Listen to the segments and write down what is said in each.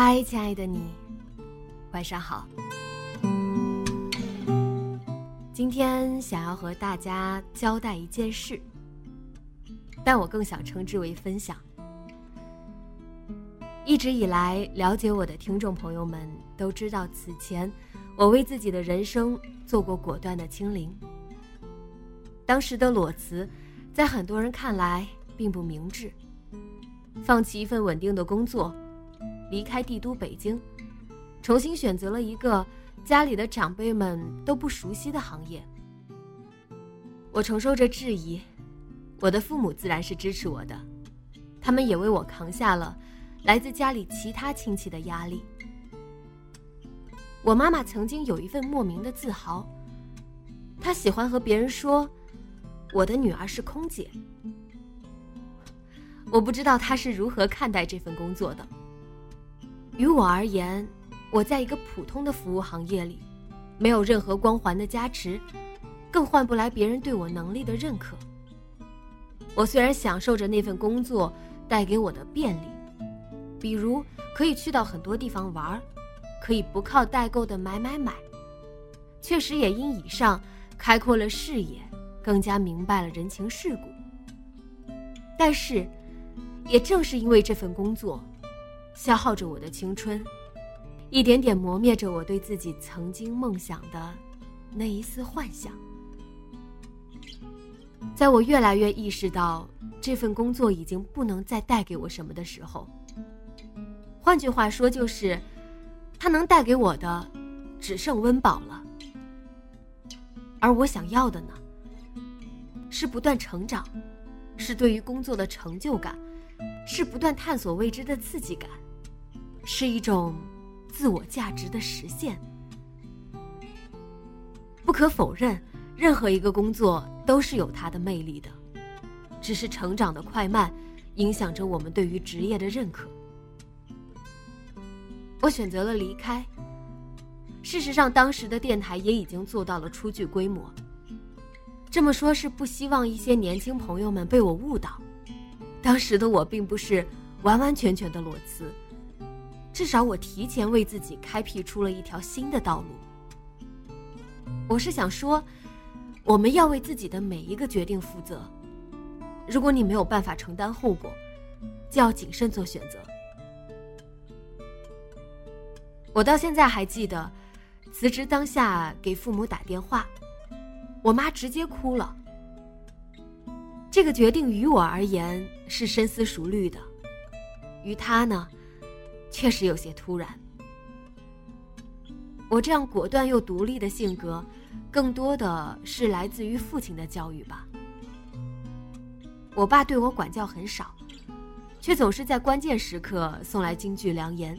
嗨，亲爱的你，晚上好。今天想要和大家交代一件事，但我更想称之为分享。一直以来，了解我的听众朋友们都知道，此前我为自己的人生做过果断的清零。当时的裸辞，在很多人看来并不明智，放弃一份稳定的工作。离开帝都北京，重新选择了一个家里的长辈们都不熟悉的行业。我承受着质疑，我的父母自然是支持我的，他们也为我扛下了来自家里其他亲戚的压力。我妈妈曾经有一份莫名的自豪，她喜欢和别人说，我的女儿是空姐。我不知道她是如何看待这份工作的。于我而言，我在一个普通的服务行业里，没有任何光环的加持，更换不来别人对我能力的认可。我虽然享受着那份工作带给我的便利，比如可以去到很多地方玩，可以不靠代购的买买买，确实也因以上开阔了视野，更加明白了人情世故。但是，也正是因为这份工作。消耗着我的青春，一点点磨灭着我对自己曾经梦想的那一丝幻想。在我越来越意识到这份工作已经不能再带给我什么的时候，换句话说，就是它能带给我的只剩温饱了。而我想要的呢，是不断成长，是对于工作的成就感，是不断探索未知的刺激感。是一种自我价值的实现。不可否认，任何一个工作都是有它的魅力的，只是成长的快慢影响着我们对于职业的认可。我选择了离开。事实上，当时的电台也已经做到了初具规模。这么说，是不希望一些年轻朋友们被我误导。当时的我并不是完完全全的裸辞。至少我提前为自己开辟出了一条新的道路。我是想说，我们要为自己的每一个决定负责。如果你没有办法承担后果，就要谨慎做选择。我到现在还记得，辞职当下给父母打电话，我妈直接哭了。这个决定于我而言是深思熟虑的，于她呢？确实有些突然。我这样果断又独立的性格，更多的是来自于父亲的教育吧。我爸对我管教很少，却总是在关键时刻送来金句良言。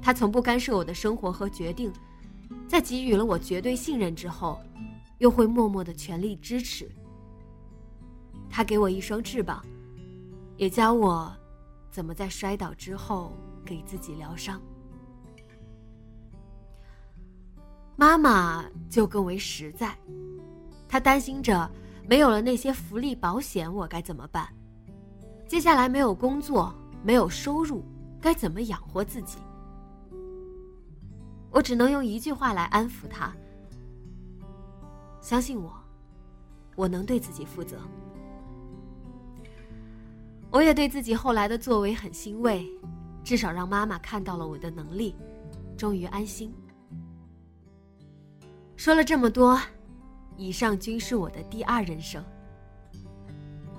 他从不干涉我的生活和决定，在给予了我绝对信任之后，又会默默的全力支持。他给我一双翅膀，也教我。怎么在摔倒之后给自己疗伤？妈妈就更为实在，她担心着没有了那些福利保险，我该怎么办？接下来没有工作，没有收入，该怎么养活自己？我只能用一句话来安抚她：相信我，我能对自己负责。我也对自己后来的作为很欣慰，至少让妈妈看到了我的能力，终于安心。说了这么多，以上均是我的第二人生。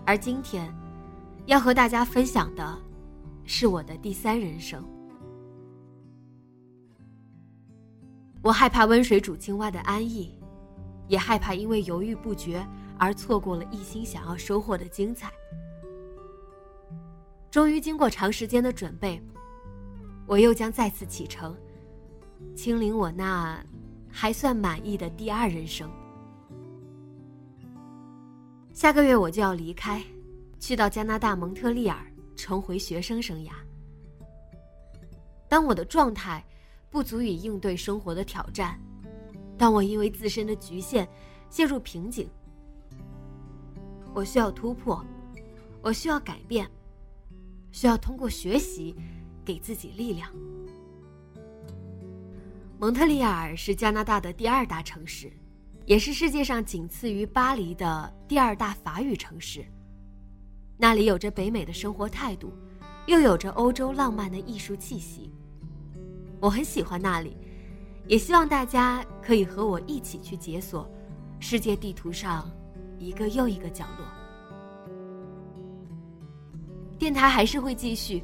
而今天，要和大家分享的，是我的第三人生。我害怕温水煮青蛙的安逸，也害怕因为犹豫不决而错过了一心想要收获的精彩。终于经过长时间的准备，我又将再次启程，亲临我那还算满意的第二人生。下个月我就要离开，去到加拿大蒙特利尔重回学生生涯。当我的状态。不足以应对生活的挑战，当我因为自身的局限陷入瓶颈，我需要突破，我需要改变，需要通过学习给自己力量。蒙特利尔是加拿大的第二大城市，也是世界上仅次于巴黎的第二大法语城市。那里有着北美的生活态度，又有着欧洲浪漫的艺术气息。我很喜欢那里，也希望大家可以和我一起去解锁世界地图上一个又一个角落。电台还是会继续，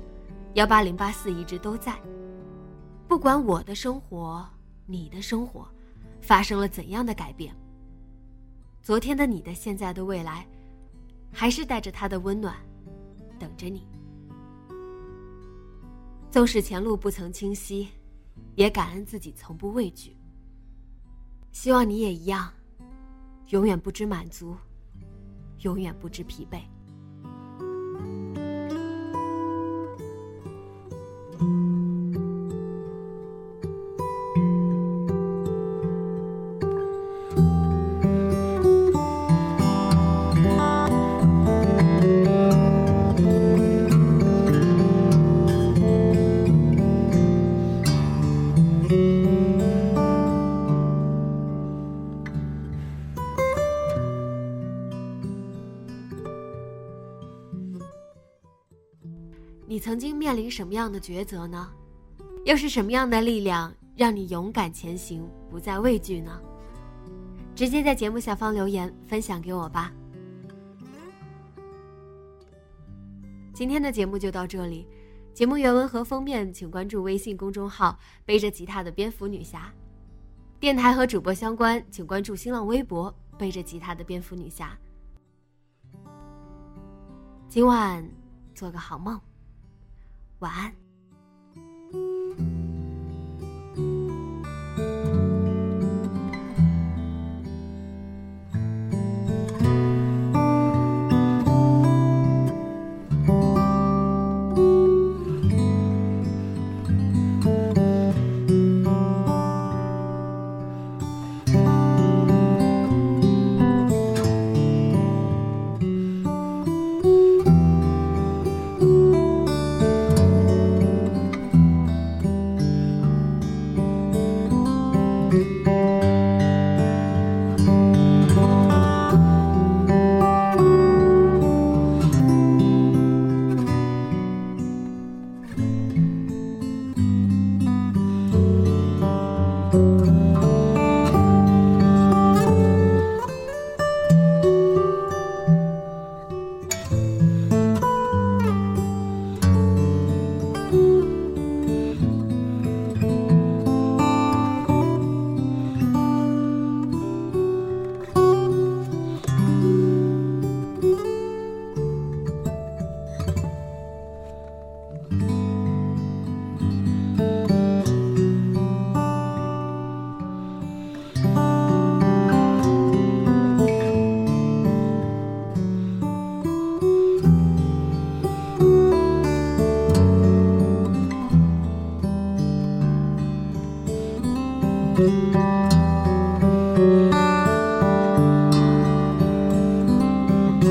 幺八零八四一直都在。不管我的生活、你的生活发生了怎样的改变，昨天的你的现在的未来，还是带着它的温暖等着你。纵使前路不曾清晰。也感恩自己从不畏惧。希望你也一样，永远不知满足，永远不知疲惫。你曾经面临什么样的抉择呢？又是什么样的力量让你勇敢前行，不再畏惧呢？直接在节目下方留言分享给我吧。今天的节目就到这里，节目原文和封面请关注微信公众号“背着吉他的蝙蝠女侠”，电台和主播相关请关注新浪微博“背着吉他的蝙蝠女侠”。今晚做个好梦。晚安。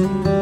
you.